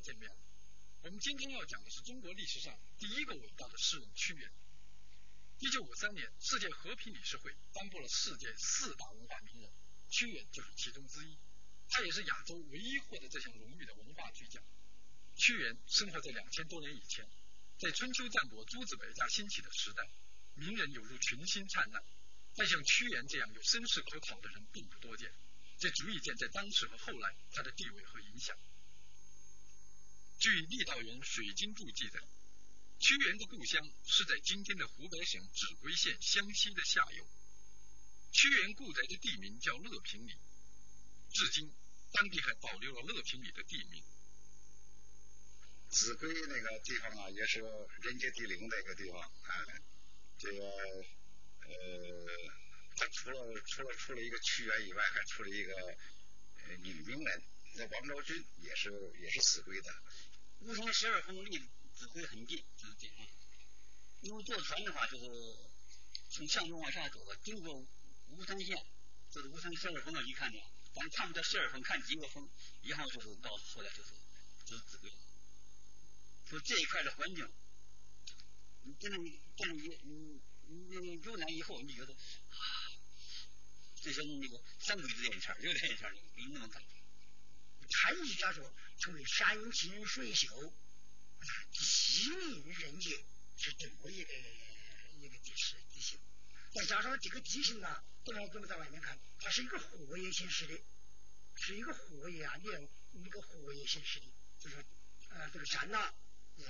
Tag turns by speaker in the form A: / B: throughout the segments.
A: 见面。我们今天要讲的是中国历史上第一个伟大的诗人屈原。一九五三年，世界和平理事会颁布了世界四大文化名人，屈原就是其中之一。他也是亚洲唯一获得这项荣誉的文化巨匠。屈原生活在两千多年以前，在春秋战国诸子百家兴起的时代，名人犹如群星灿烂。但像屈原这样有身世可考的人并不多见，这足以见在当时和后来他的地位和影响。据《郦道元水经注》记载，屈原的故乡是在今天的湖北省秭归县湘西的下游。屈原故宅的地名叫乐平里，至今当地还保留了乐平里的地名。
B: 秭归那个地方啊，也是人杰地灵的一个地方啊，这个。呃，他除了除了出了一个屈原以外，还出了一个呃女名人，那王昭君也是也是秭归的。
C: 巫山十二峰离秭归很近，就是这样。因为坐船的话，就是从向东往下走，经过巫山县，就是巫山十二峰那一看呢，咱看不到十二峰，看几个峰，然后就是到出来就是就是秭归。就这一块的环境，你真的你真的你你。你游览以后，你觉得啊，就像那个三鬼子连圈儿，有连圈儿的，给你那种感觉。
D: 他一家说成为山清水秀、地灵人杰，是这么一个一个地势地形。再加上这个地形啊，不知道怎么在外面看，它是一个荷叶形式的，是一个荷叶啊，你看那个荷叶形式的，就是呃这个山呐，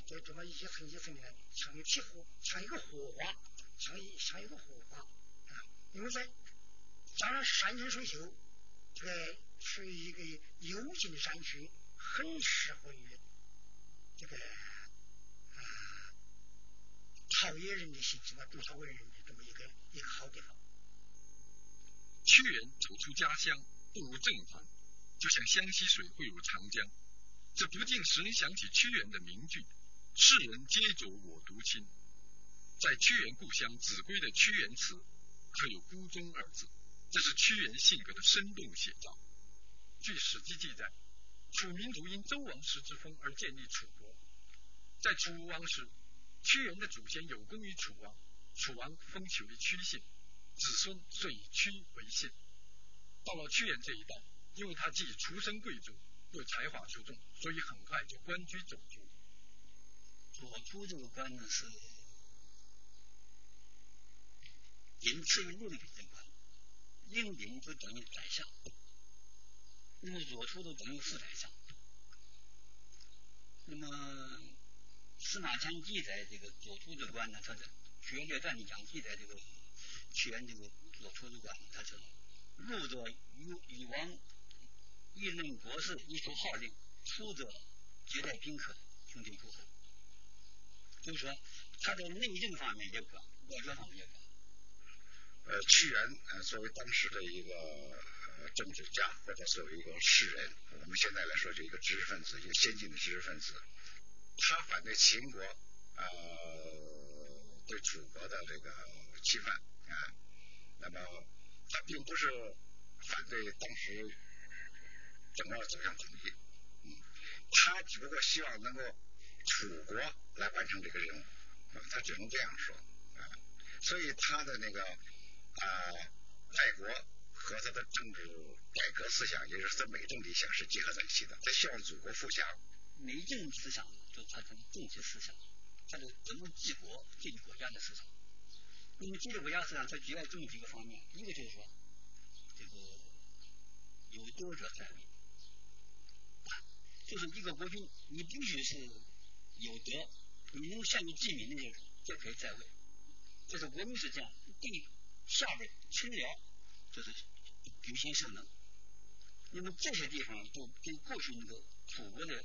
D: 这这么一层一层的，像一匹荷，像一个荷花。像一像一个荷花啊，因为在加上山清水秀，这个属于一个幽静的山区，很适合于这个啊陶冶人的心情啊，读书为人的这么一个一个好地方。
A: 屈原走出家乡，步入政坛，就像湘西水汇入长江，这不禁使人想起屈原的名句：“世人皆浊我独清。”在屈原故乡秭归的屈原祠，刻有“孤忠”二字，这是屈原性格的生动写照。据《史记》记载，楚民族因周王室之封而建立楚国。在楚王时，屈原的祖先有功于楚王，楚王封其为屈姓，子孙遂以屈为姓。到了屈原这一代，因为他既出身贵族，又才华出众，所以很快就官居左
C: 徒。左徒这个官呢是。仅次于六品的官，令兵就等于宰相，那么左徒就等于副宰相。那么司马迁记载这个左徒的官呢，他的《学略传》里讲记载这个屈原这个左徒的官，他是入则与与王一任国事，一出号令；出则接待宾客，兄弟诸侯。就是说，他在内政方面也管，外交方面也管。
B: 呃，屈原呃作为当时的一个政治家或者作为一个士人，我们现在来说就一个知识分子，一个先进的知识分子，他反对秦国呃对楚国的这个侵犯啊，那么他并不是反对当时整个走向统一，嗯，他只不过希望能够楚国来完成这个任务，啊，他只能这样说啊，所以他的那个。啊，爱国和他的政治改革思想，也就是他美政理想是结合在一起的。他希望祖国富强。
C: 美政思想就产生政治思想，他的怎么治国、治理国家的思想。那么建立国家思想，它主要这么几个方面：一个就是说，这个有德者在位，就是一个国君，你必须是有德，你能善于治民的那种，就可以在位。这是国民是这样，对。下边清辽就是举行圣能，那么这些地方都跟过去那个楚国的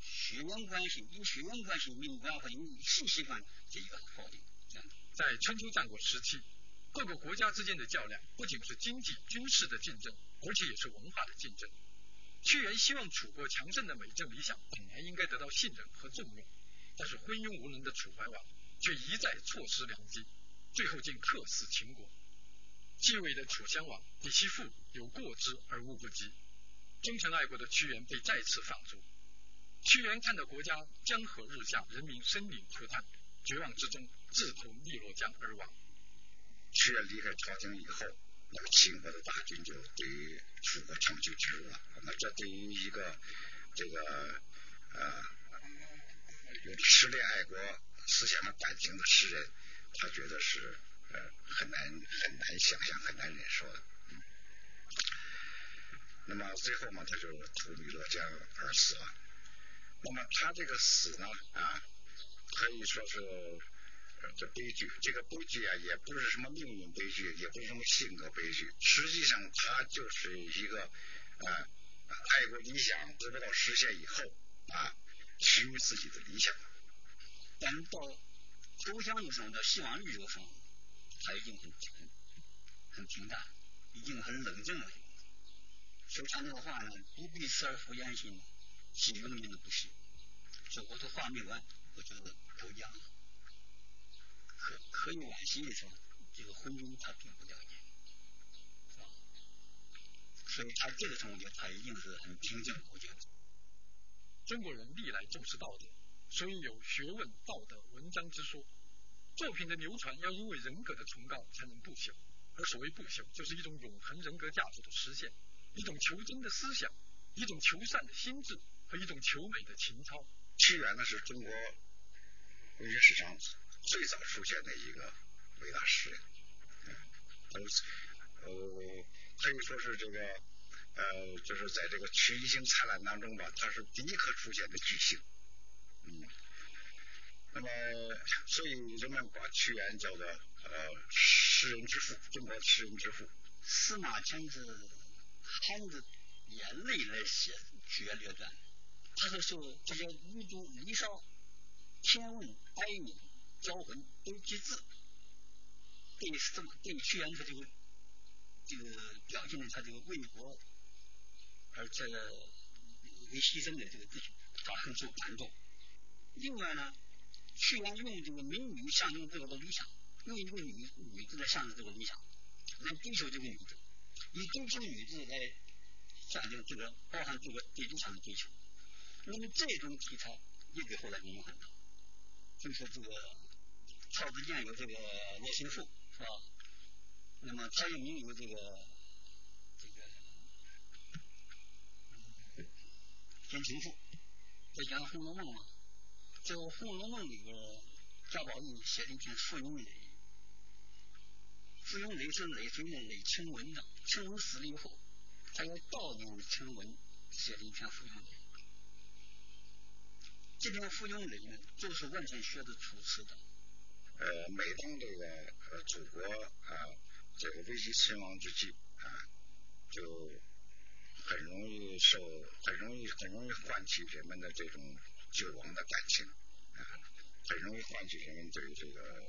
C: 血缘关系，以血缘关系命官和以世习惯这一个否定。
A: 在春秋战国时期，各个国家之间的较量不仅是经济军事的竞争，而且也是文化的竞争。屈原希望楚国强盛的美政理想本来应该得到信任和重用，但是昏庸无能的楚怀王却一再错失良机。最后竟克死秦国，继位的楚襄王比其父有过之而无不及。忠诚爱国的屈原被再次放逐。屈原看到国家江河日下，人民生灵涂炭，绝望之中自投汨罗江而亡。
B: 屈原离开朝廷以后，那个秦国的大军就对楚国长驱直入了。那这对于一个这个呃有着失恋爱国思想和感情的诗人，他觉得是呃很难很难想象、很难忍受的。那么最后嘛，他就投汨罗江而死了。那么他这个死呢啊，可以说是这悲剧。这个悲剧啊，也不是什么命运悲剧，也不是什么性格悲剧。实际上，他就是一个啊，爱国理想得不到实现以后啊，失于自己的理想。
C: 但到投降的时候，到希望绿洲上，他已经很很很平淡，已经很冷静了。说他那个话呢，不必死而复言心。是永远的不是，所以我的话没完，我觉得投降了。可可以惋惜的是，这个昏君他并不了解，是吧？所以他这个时候他一定是很平静。我觉得，
A: 中国人历来重视道德，所以有学问、道德、文章之说。作品的流传要因为人格的崇高才能不朽，而所谓不朽，就是一种永恒人格价值的实现，一种求真的思想，一种求善的心智。和一种求美的情操。
B: 屈原呢，是中国文学史上最早出现的一个伟大诗人，呃，可以说是这个呃，就是在这个群星灿烂当中吧，他是第一颗出现的巨星。嗯，那么，所以人们把屈原叫做呃诗人之父，中国诗人之父。
C: 司马迁是含着眼泪来写《屈原列传》。他是受这些儒族离骚、天文、白命、交魂都集字，对什么对屈原他这个这个表现的他这个为国而且为牺牲的这个自己，他很受感动。另外呢，去年用这个美女象征这个的理想，用一个女女子来象征这个理想，来追求这个女子，以追求女子来象征这个包含这个对理想的追求。那么这种题材也给后来引用很多，就是这个曹子建有这个罗心赋是吧？那么蔡英明有这个这个天晴赋，再讲《红楼梦》嘛，这个《红楼梦》里边贾宝玉写了一篇《附庸雷》，附庸雷是雷谁的雷？晴雯的，晴雯死了以后，他要悼念晴雯，写了一篇《附庸雷》。这篇《附庸雷》呢，就是完全学的楚辞的。
B: 呃，每当这个呃祖国啊这个危机存亡之际啊，就很容易受，很容易很容易唤起人们的这种救亡的感情啊，很容易唤起人们对这个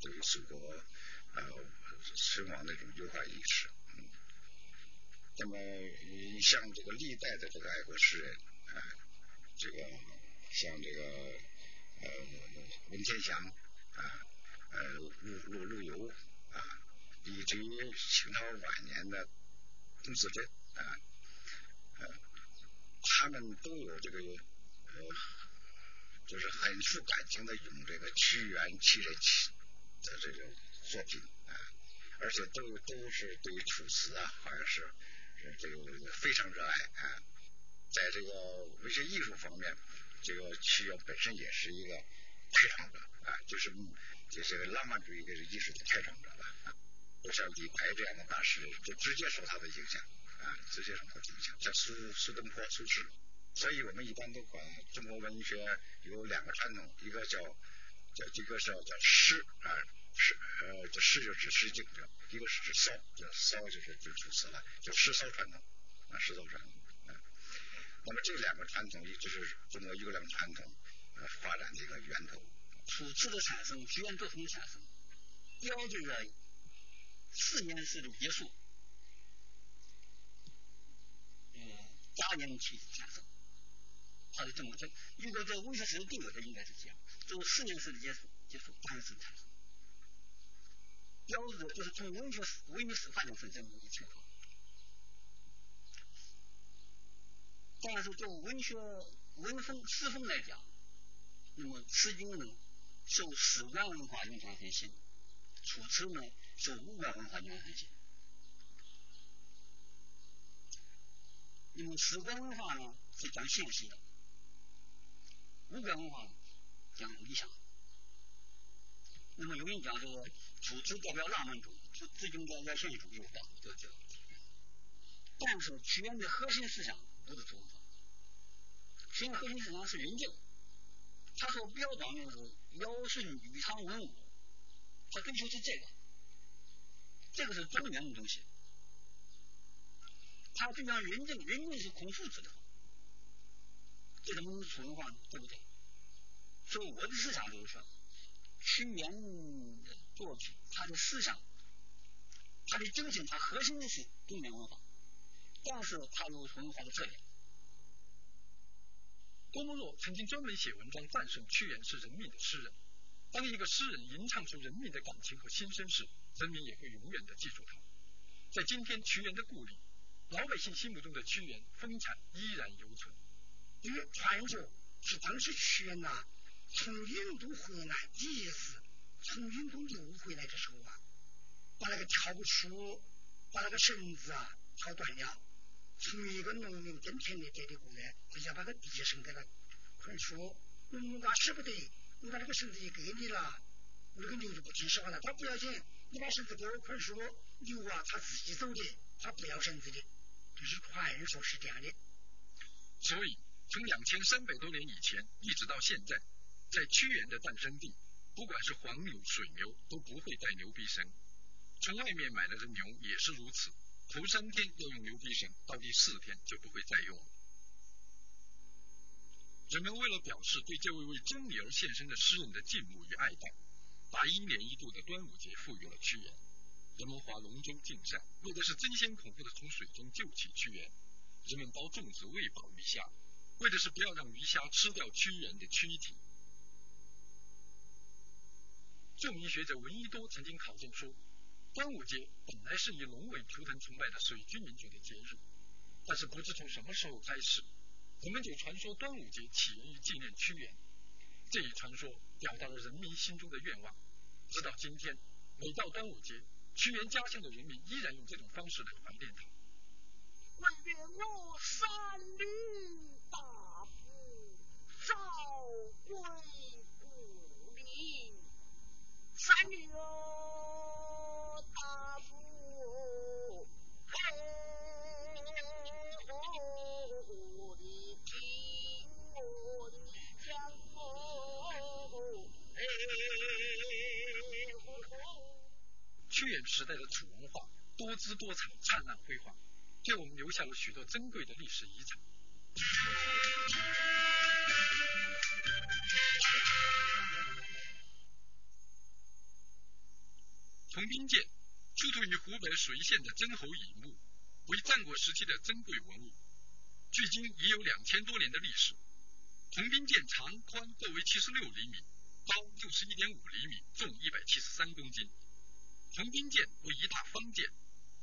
B: 对于祖国呃存亡的这种忧患意识。嗯，那么像这个历代的这个爱国诗人啊，这个。像这个呃文天祥啊，呃陆陆陆游啊，以至于清朝晚年的龚自珍啊，呃，他们都有这个，就是很富感情的用这个屈原七人七的这个作品啊，而且都都是对于楚辞啊，好像是这个非常热爱啊，在这个文学艺术方面。这个屈原本身也是一个开创者啊，就是就是浪漫主义的艺术的开创者吧啊。就像李白这样的大师，就直接受他的影响啊，直接受他的影响。像苏苏东坡、苏轼，所以我们一般都管中国文学有两个传统，一个叫叫一个是叫诗啊诗呃这诗就是诗经，一个是指骚，叫骚就是指楚辞了，叫诗骚传统啊诗骚传统。那么这两个传统一直是中国优良传统呃发展的一个源头。
C: 楚辞的产生，屈原作品的产生，标志着四年制的结束，嗯，八年期产生。它是这么这，如果在文学史的定位，它应该是这样：，就是四年式的结束，结束八年式产，标志着就是从文学史、文学史发展成这么一个情况。但是就文学文风诗风来讲，那么《诗经》呢受史官文化影响很深，《楚辞》呢受吴官文化影响很深。那么史官文化呢是讲现实的，吴官文化讲理想。那么有人讲这个《楚辞》代表浪漫主义，《子经》代表现实主义，我这这。但是屈原的核心思想不是楚文化，屈原核心思想是仁政。他所标榜的是尧舜禹汤文武，他追求是这个，这个是中原的东西。他主张仁政，仁政是孔夫子的，这怎么能楚文化呢？对不对？所以我的思想就是说，屈原的作品，他的思想，他的精神，他核心的是中原文化。但是他有文化的特点。
A: 郭沫若曾经专门写文章赞颂屈原是人民的诗人。当一个诗人吟唱出人民的感情和心声时，人民也会永远的记住他。在今天屈原的故里，老百姓心目中的屈原风采依然犹存。
D: 因为传说是当时屈原呐从印度回来第一次从印度流回来的时候啊，把那个条书，把那个绳子啊挑断了。从一个农民耕田的这里过来，他想把个地绳给他捆住。农民他舍不得，我把这个绳子一给你了，我那个牛就不听使唤了。他不要紧，你把绳子给我捆住，牛啊他自己走的，他不要绳子的。就是传说是这样的。
A: 所以从两千三百多年以前一直到现在，在屈原的诞生地，不管是黄牛、水牛都不会带牛鼻绳，从外面买来的牛也是如此。头三天要用牛皮绳，到第四天就不会再用了。人们为了表示对这位为真理而献身的诗人的敬慕与爱戴，把一年一度的端午节赋予了屈原。人们划龙舟竞赛，为的是争先恐后的从水中救起屈原；人们包粽子喂饱鱼虾，为的是不要让鱼虾吃掉屈原的躯体。著名学者闻一多曾经考证说。端午节本来是以龙为图腾崇拜的水居民族的节日，但是不知从什么时候开始，人们就传说端午节起源于纪念屈原。这一传说表达了人民心中的愿望，直到今天，每到端午节，屈原家乡的人民依然用这种方式来怀念他。
E: 但愿我三闾大夫早归故里，三闾。
A: 屈原时代的楚文化多姿多彩、灿烂辉煌，给我们留下了许多珍贵的历史遗产。铜兵剑出土于湖北随县的曾侯乙墓，为战国时期的珍贵文物，距今已有两千多年的历史。铜兵剑长宽各为七十六厘米，高六十一点五厘米，重一百七十三公斤。铜兵剑为一大方剑，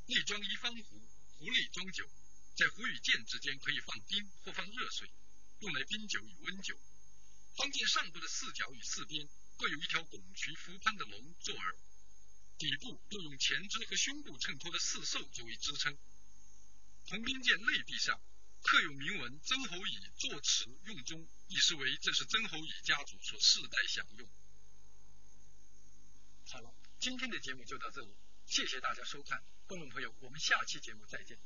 A: 内装一方壶，壶内装酒，在壶与剑之间可以放冰或放热水，用来冰酒与温酒。方剑上部的四角与四边各有一条拱渠浮攀的龙作耳，底部又用前肢和胸部衬托的四兽作为支撑。铜兵剑内壁上刻有铭文“曾侯乙作持用中”，意思为这是曾侯乙家族所世代享用。好了。今天的节目就到这里，谢谢大家收看，观众朋友，我们下期节目再见。